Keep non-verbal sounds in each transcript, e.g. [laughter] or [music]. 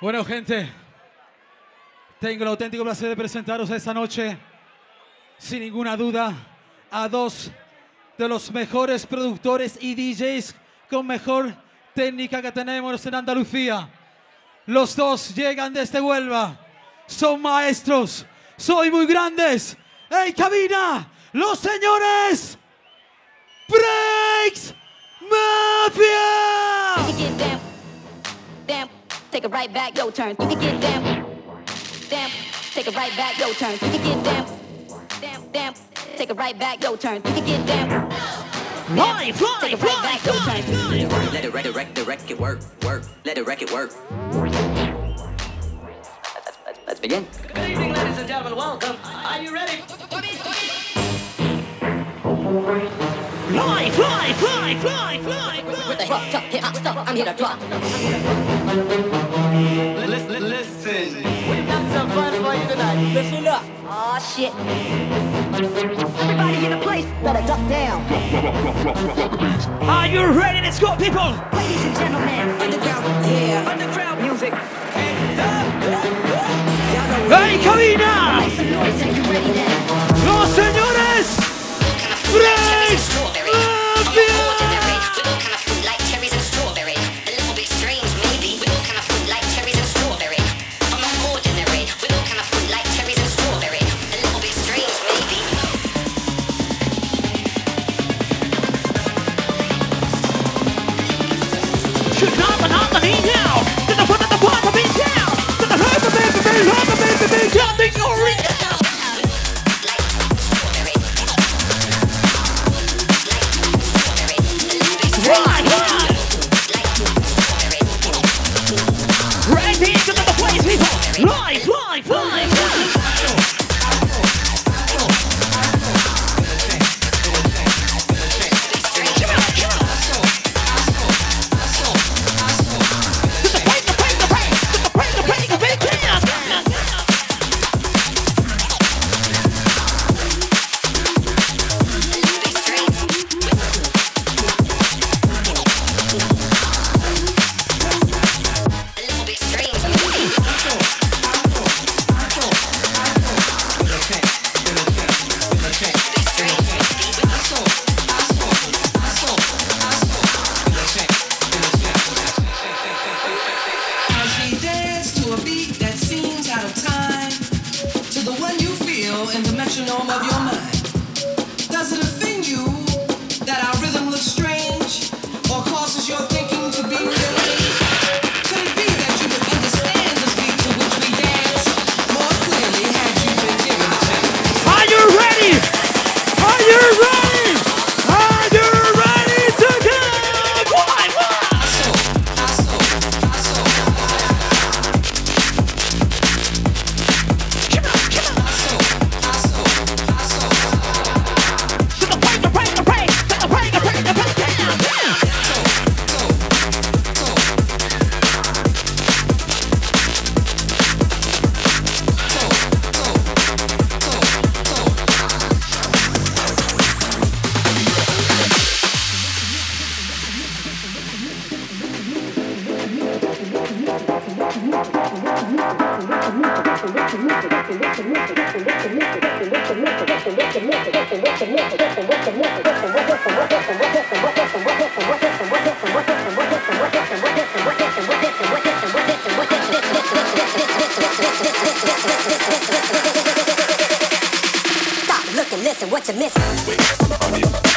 Bueno, gente, tengo el auténtico placer de presentaros esta noche, sin ninguna duda, a dos de los mejores productores y DJs con mejor técnica que tenemos en Andalucía. Los dos llegan desde Huelva, son maestros, soy muy grandes. ¡Ey, cabina! ¡Los señores! ¡Breaks Mafia! Take it right back, your turn. You can get down, down, take it right back, your turn. You can get down, down, down, take it right back, your turn. You can get down, Fly, fly, take it right back, your turn. fly. Let it wreck, the wreck, the wreck it work, work. Let it wreck it work. Let's, let's, let's begin. Good evening, ladies and gentlemen. Welcome. Are you ready? Fly, fly, fly, fly, fly, fly. With the hip, tough, hip hop stuff, I'm here to drop. Listen. We've got some fun for you tonight. Listen up. Aw, shit. Everybody in the place, better duck down. Are you ready? Let's people. Ladies and gentlemen, underground, yeah, underground music. ¡Hey, now? ¡Los señores! Hurt the down the original. Stop, look and listen, what you missing?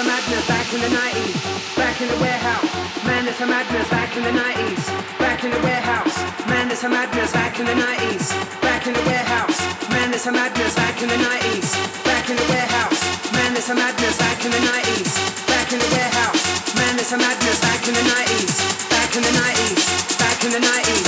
A madness back in the 90s. Back in the warehouse. Man, it's a madness back in the 90s. Back in the warehouse. Man, it's a madness back in the 90s. Back in the warehouse. Man, it's a madness back in the 90s. Back in the warehouse. Man, it's a madness back in the 90s. Back in the warehouse. Man, it's a madness back in the 90s. Back in the 90s. Back in the 90s.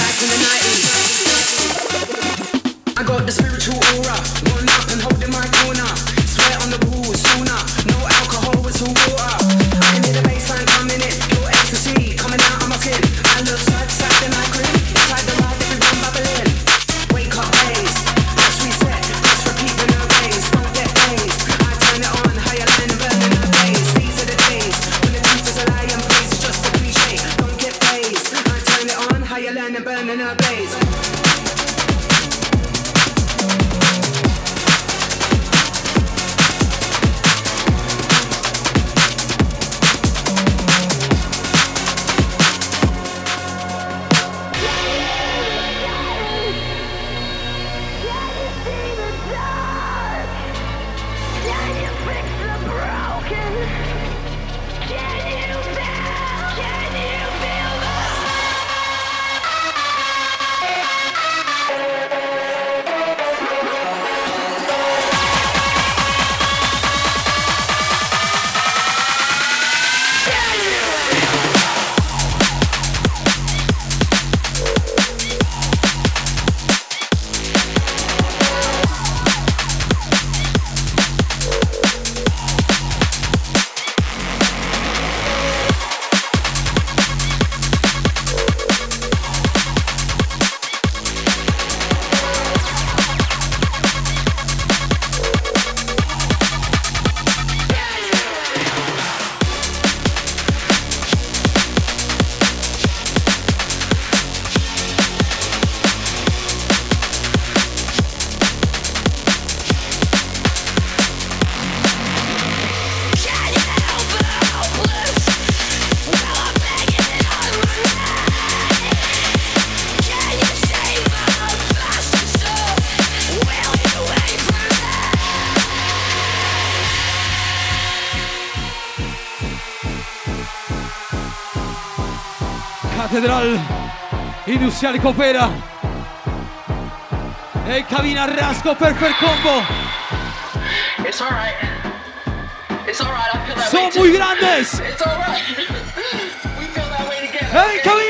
Industrial Coopera. En cabina Rasco Perfect Combo. It's alright. It's alright, I feel that Son way too. muy grandes. It's alright. [laughs] we feel that way together. En cabina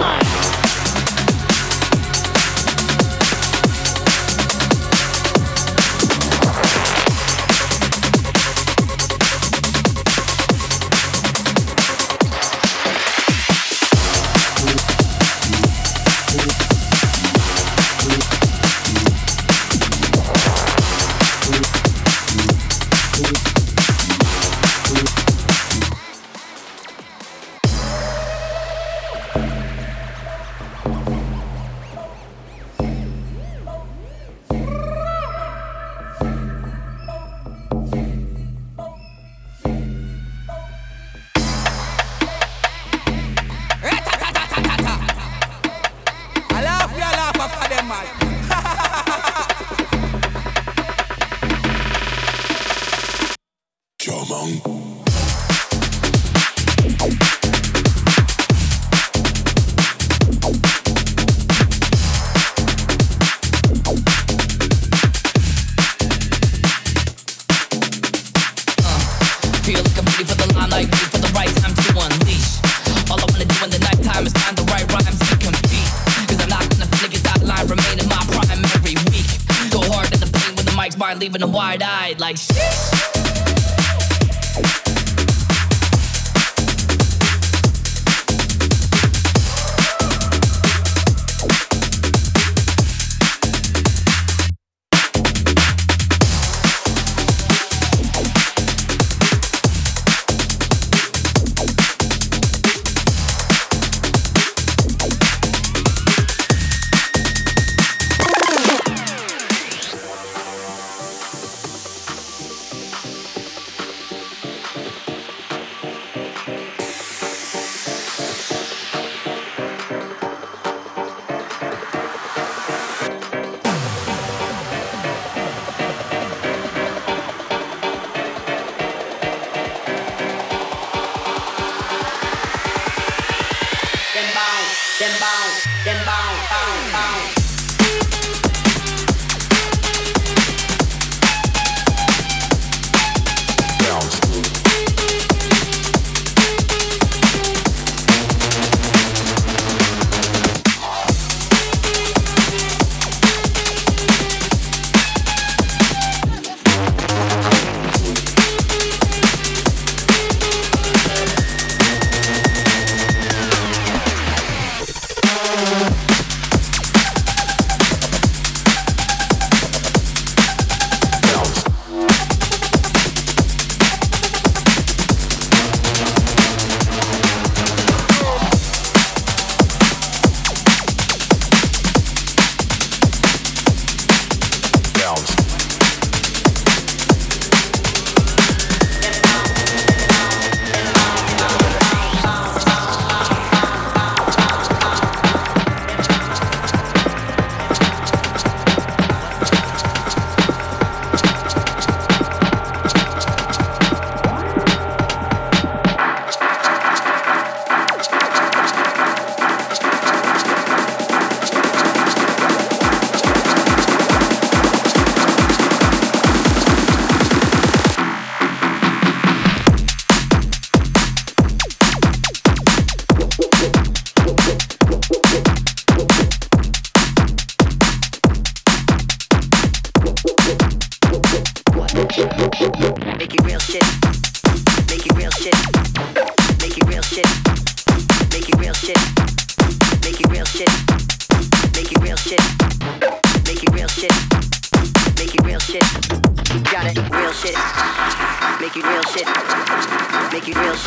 on!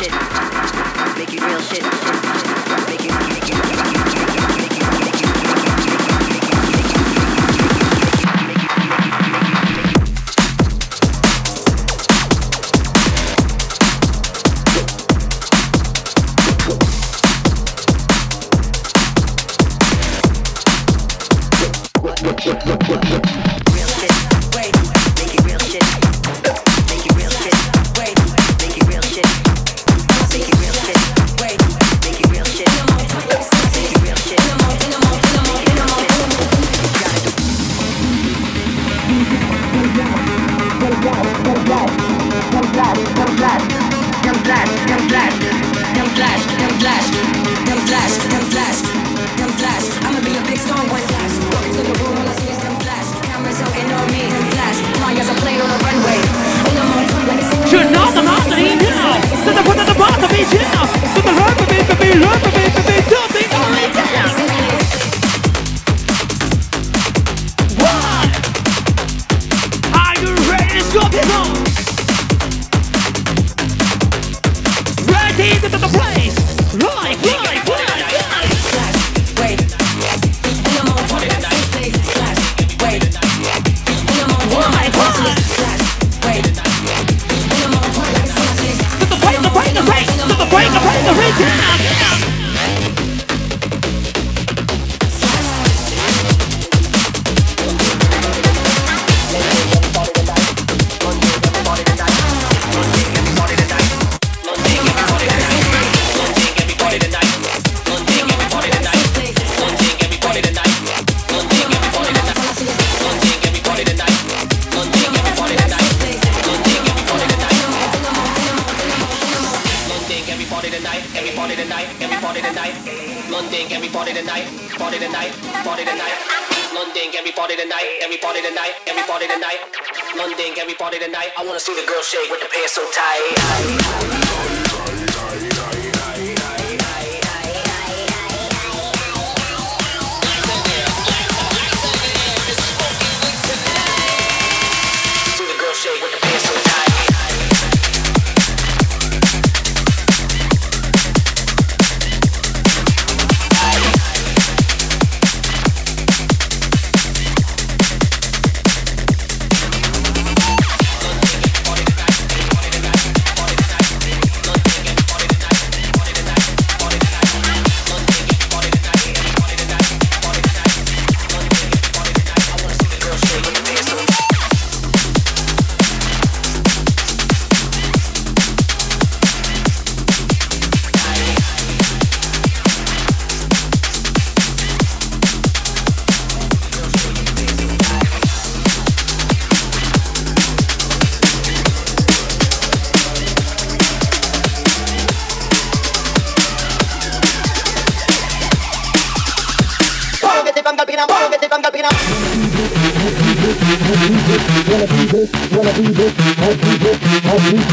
didn't.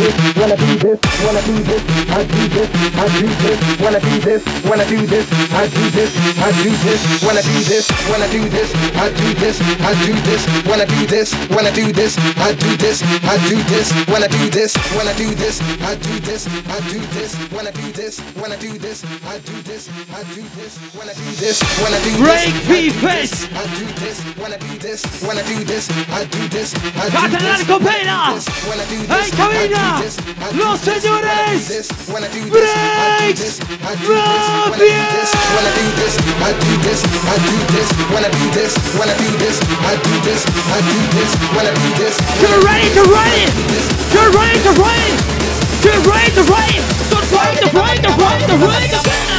Wanna do this, wanna do this, I do this, I do this, wanna do this, wanna do this, I do this, I do this, wanna do this, wanna do this, I do this, I do this, wanna do this, wanna do this, I do this, I do this, wanna do this, wanna do this, I do this, I do this, wanna do this, wanna do this, I do this, I do this, wanna do this, wanna do this, Break I do this, I do this, wanna do this, wanna do this, I do this, I do Catalán this, wanna do this. I do this, I do ¡Los this! I do this, wanna do this, I do Breaks. this, I do this, wanna do this, wanna do this, I do this, wanna do this, wanna do this, I do this, I do this, wanna do this. Get ready to ride it! Get ready to ride it! Get ready to ride it! Don't ride the ride the ride the ride the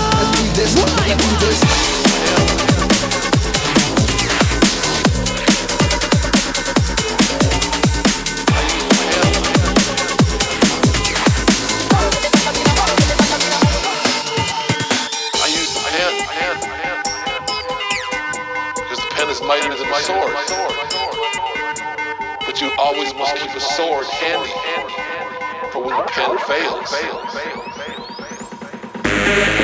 handy for when the pen fails. I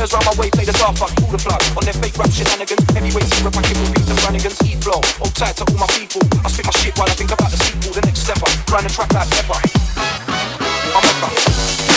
Girls round my way play the star fuck, pull the plug on their fake rap shenanigans. Heavyweight zero packet with beats and Brannigans. Heat flow, all tight to all my people. I spit my shit while I think about the sequel, the next step up. Grind and track like pepper. I'm a rapper.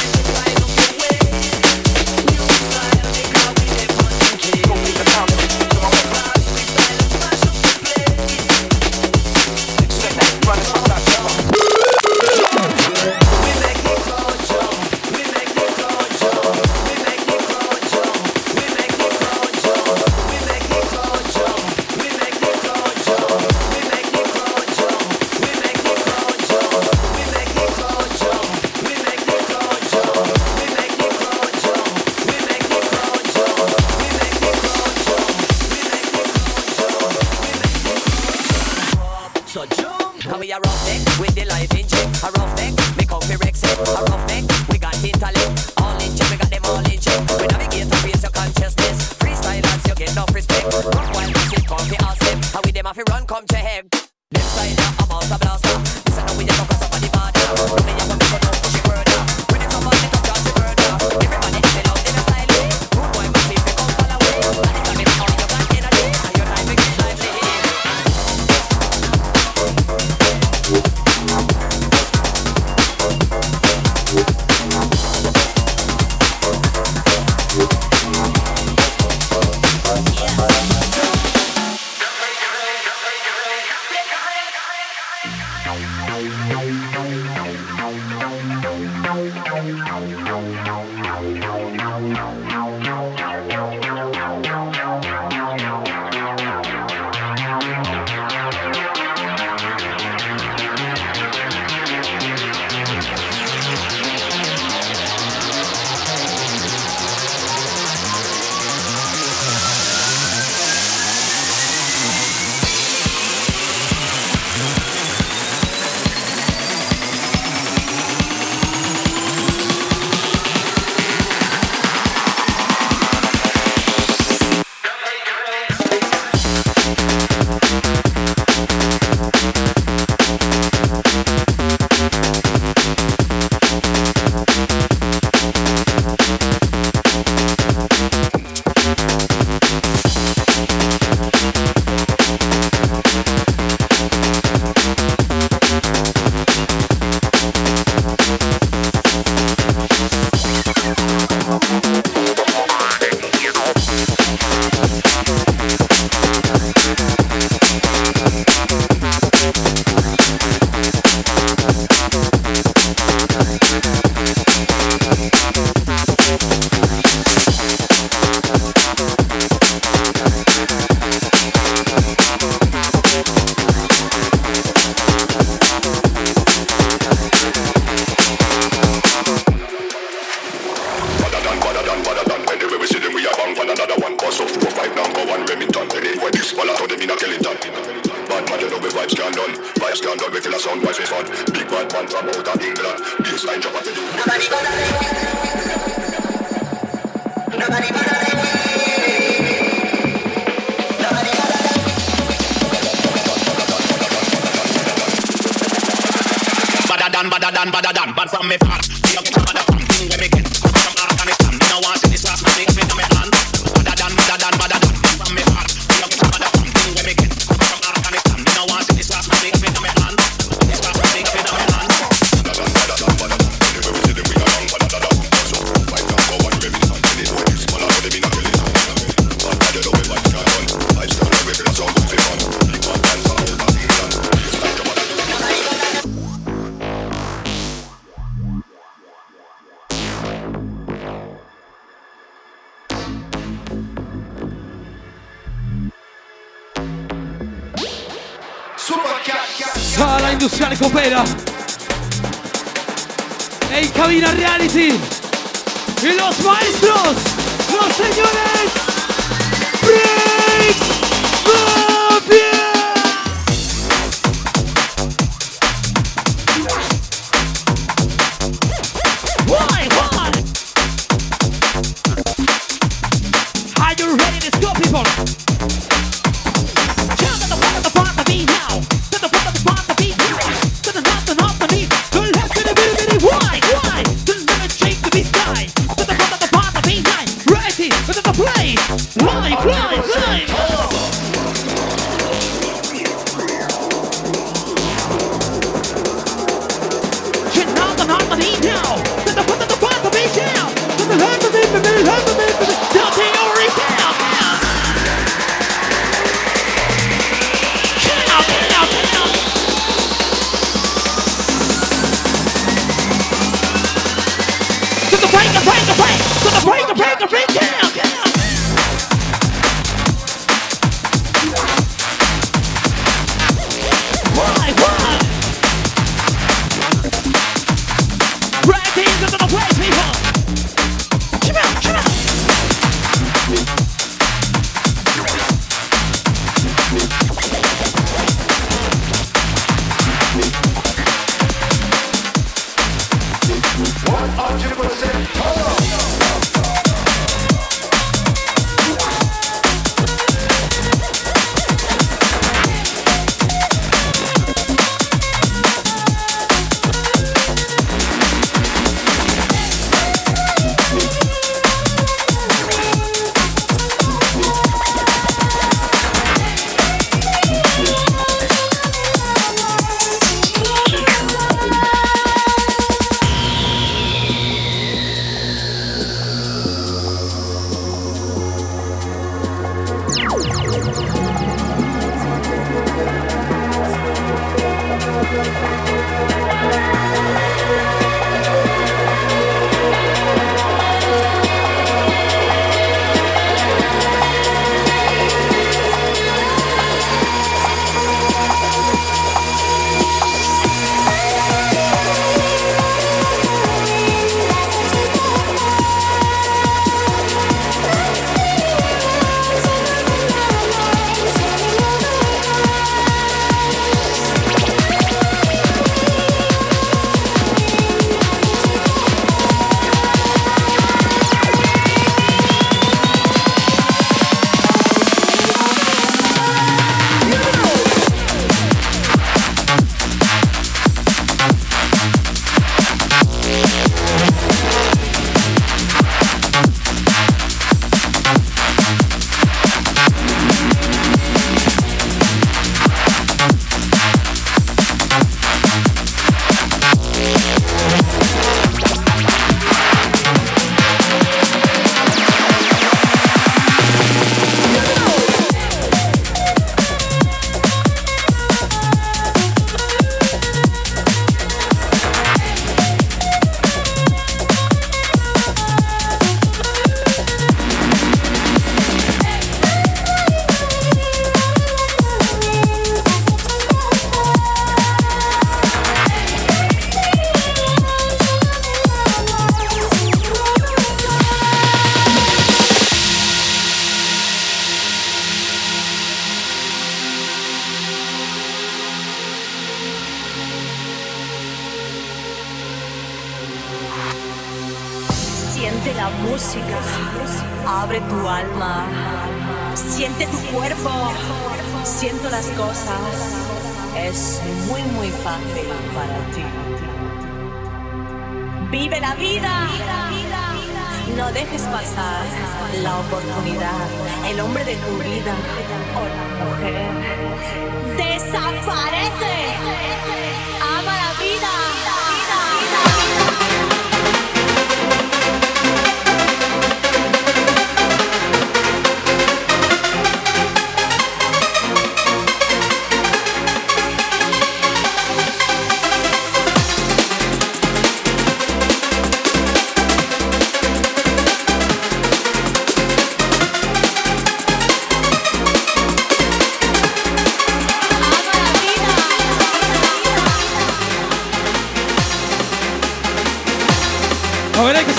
Thank you. than, badder than, badder than. Bad from me past, we don't get a badder from. Thing when me get, come from Afghanistan. Me no want see this last money, me no me hand. Badder than, badder than, badder. Marco Pera. En Cabina Reality. Y los maestros, los señores. Briggs.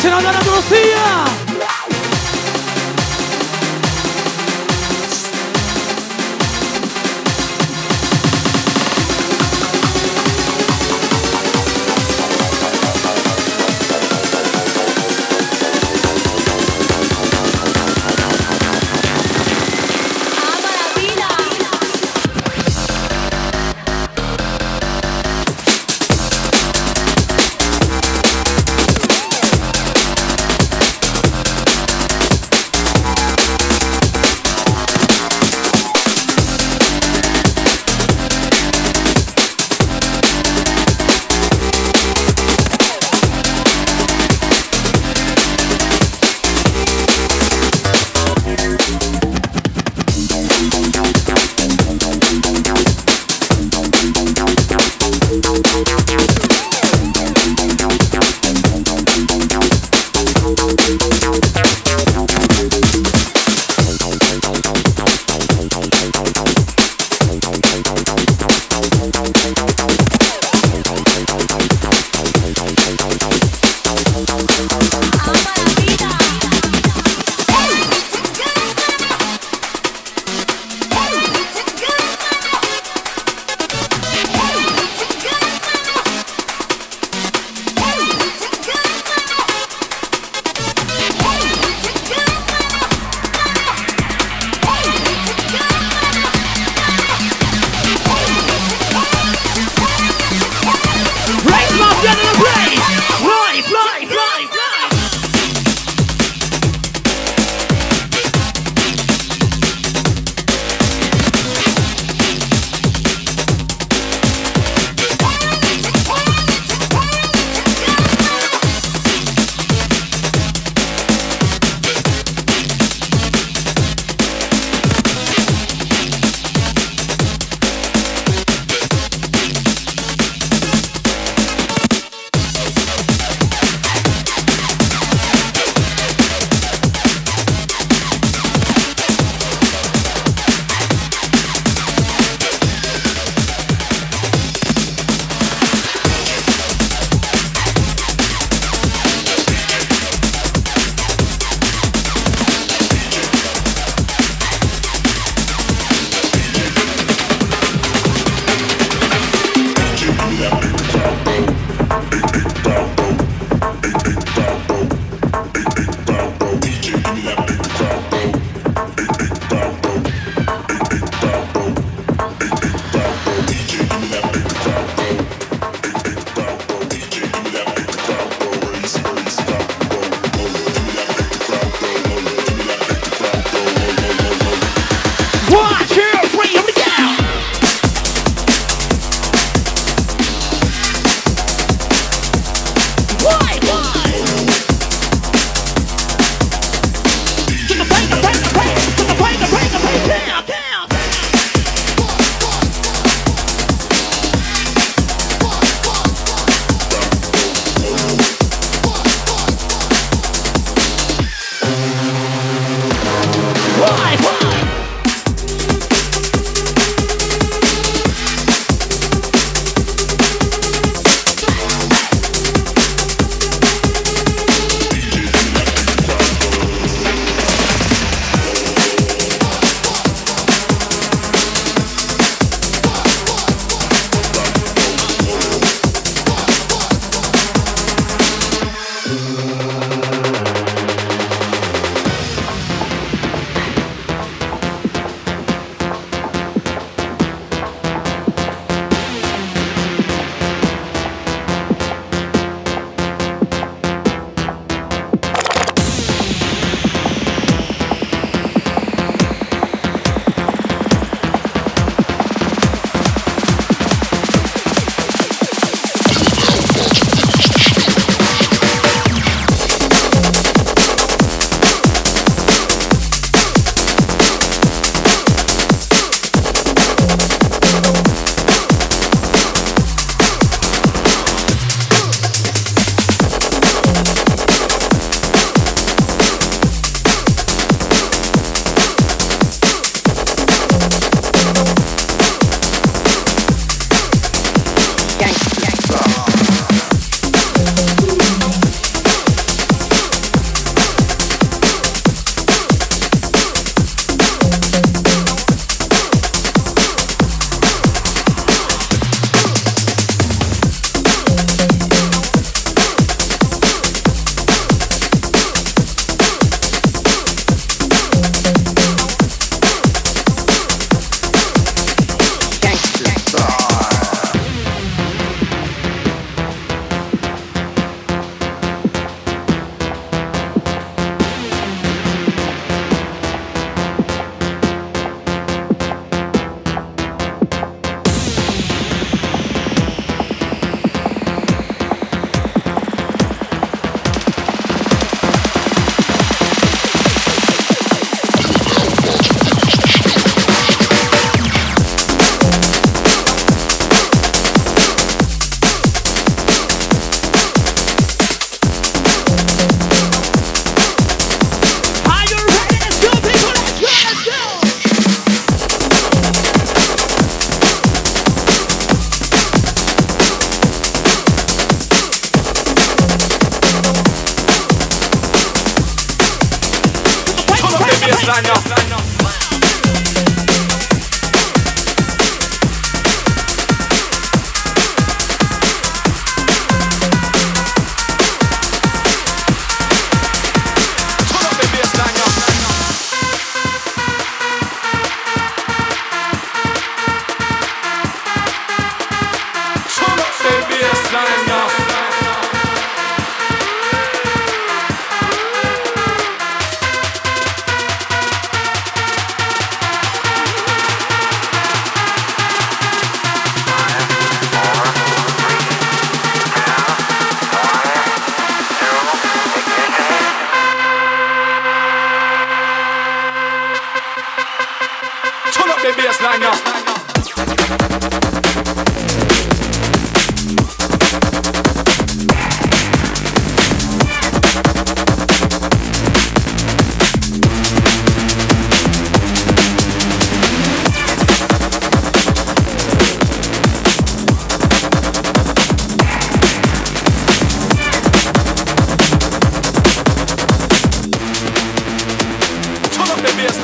Senhora da Ana Lucia.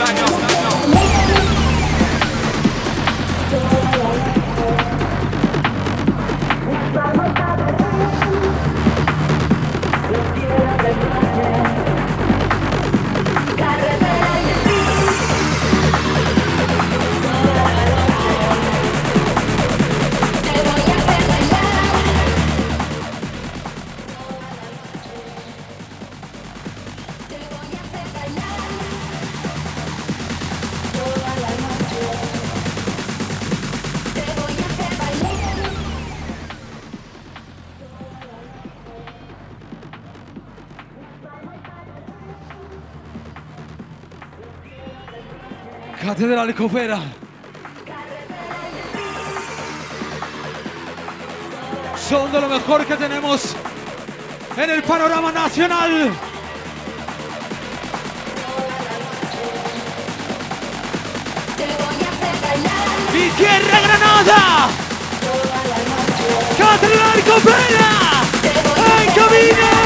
Steiger. de la licopera. Son de lo mejor que tenemos en el panorama nacional. ¡Mi tierra Granada! ¡Catrina Licopera! ¡En camino!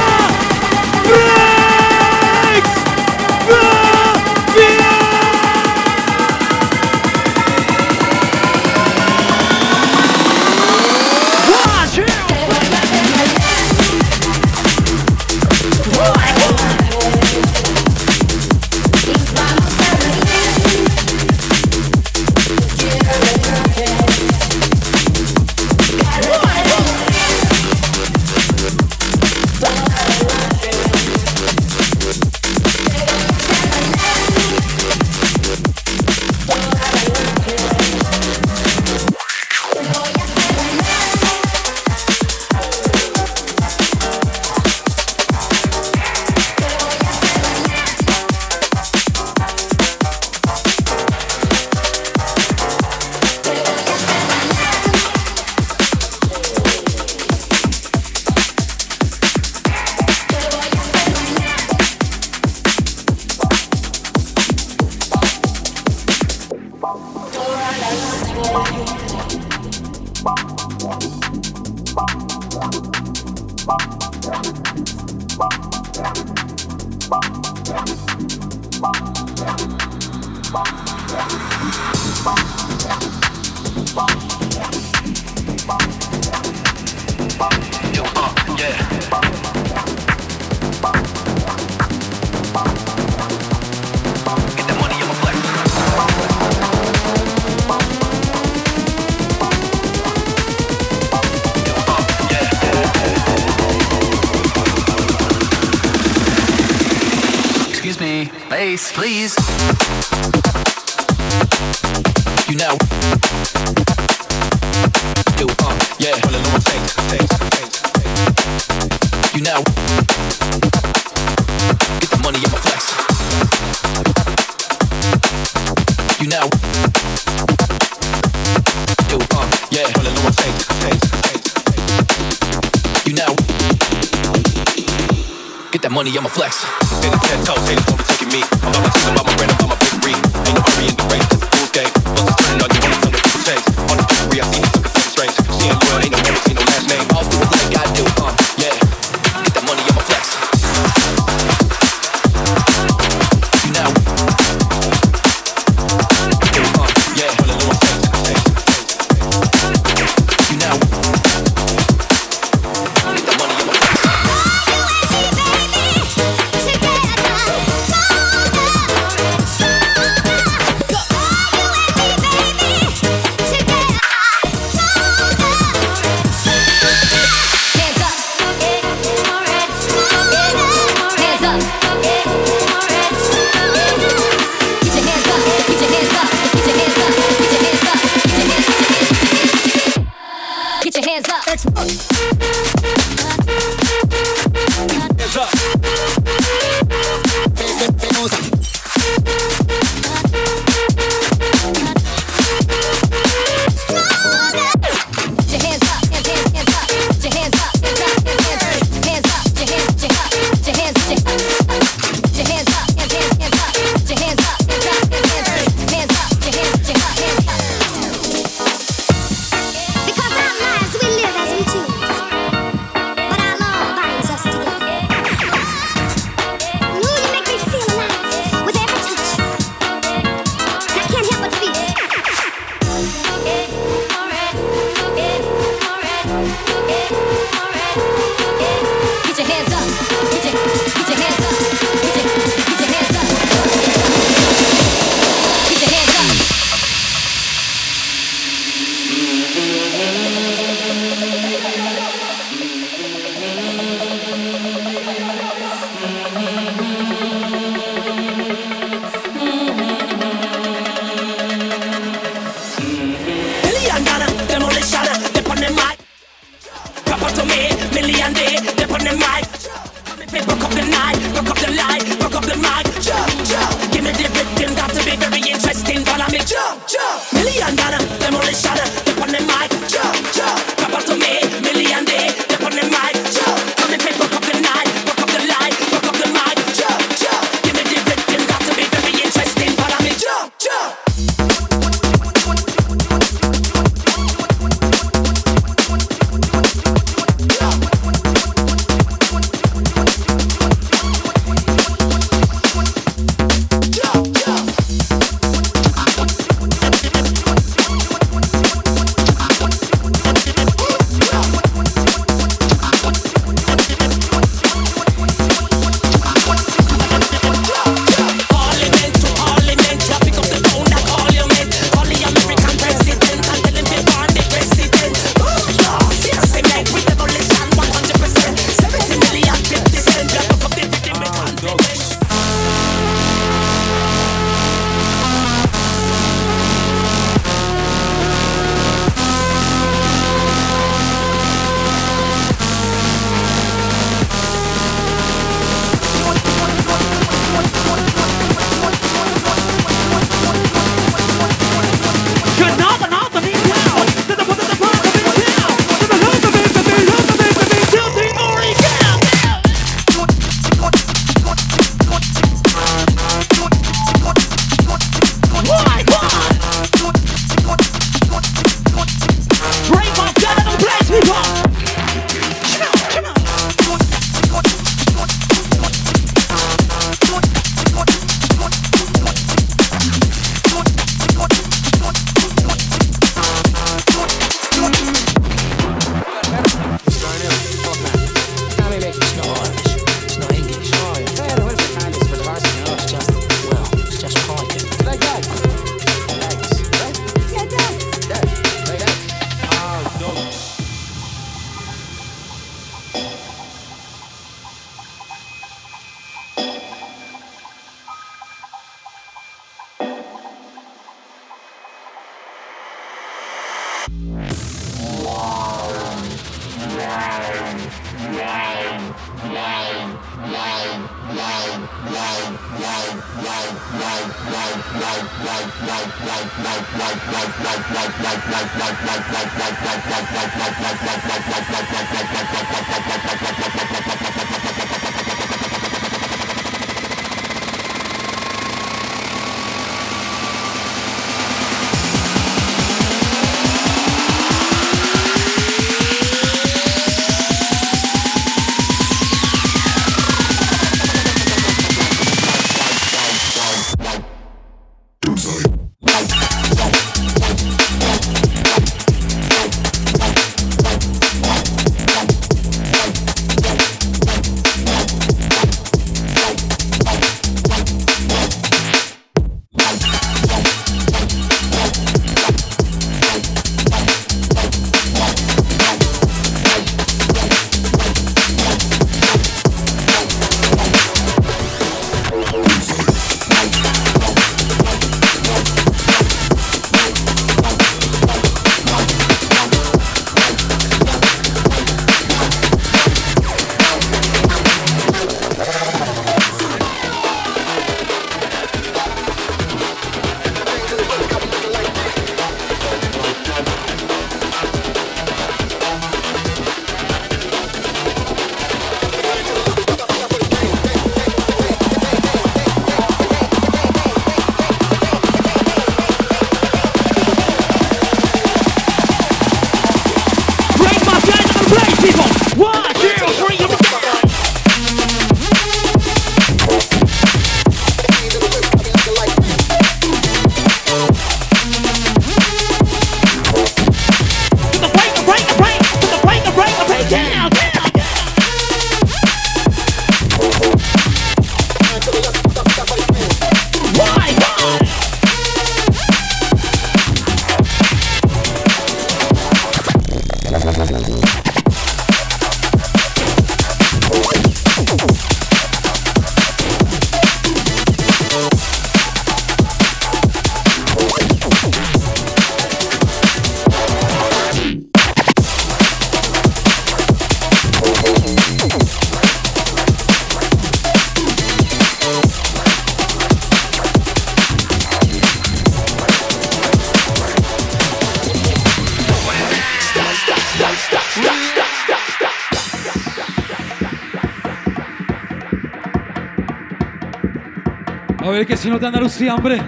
Que si no te Andalucía, hombre.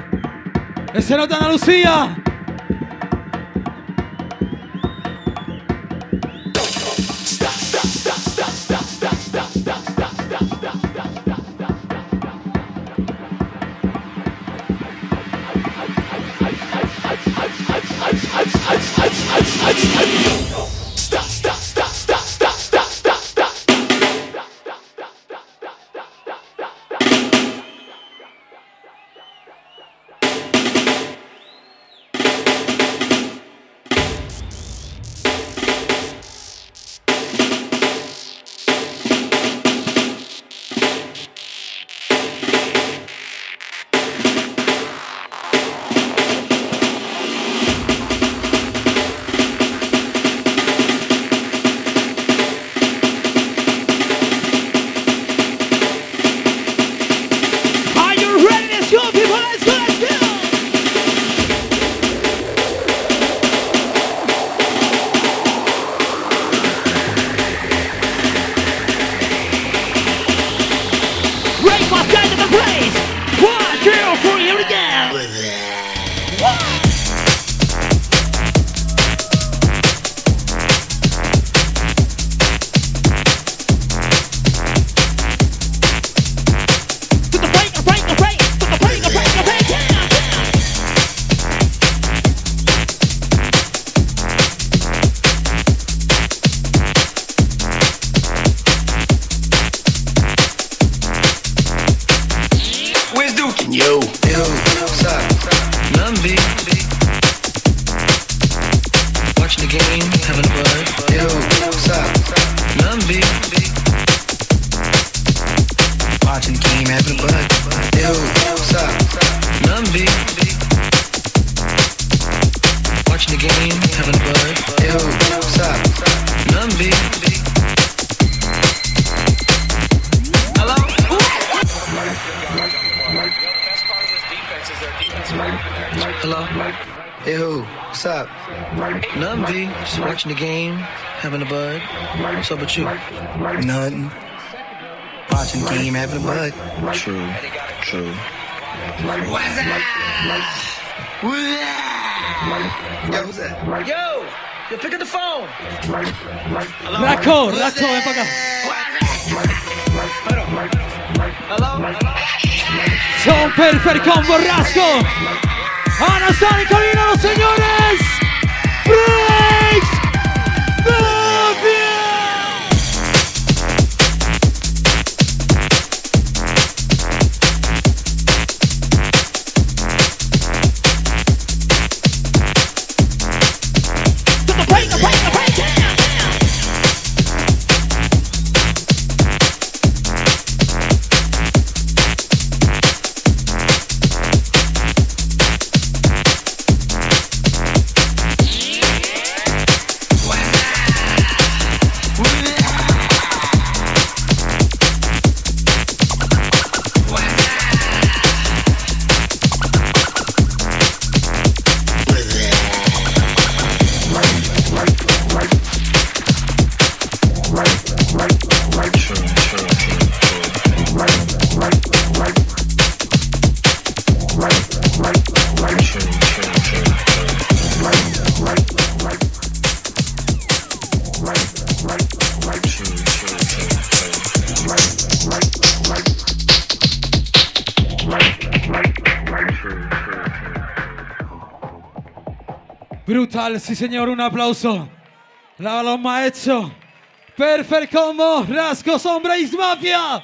Ese no te Andalucía. having a bud. What's up with you? Nothing. Watching game, having a bud. True, true. What's that? Yo, what's up? Yo, yo, pick up the phone. Hello? Rasco, Rasco, ven para acá. Hello? Son Perfect con Borrasco. Ana Sani, Carolina, los señores. Breaks. Breaks. Sí señor, un aplauso. La Loma hecho. Perfect Combo, Rascos, Hombres Mafia.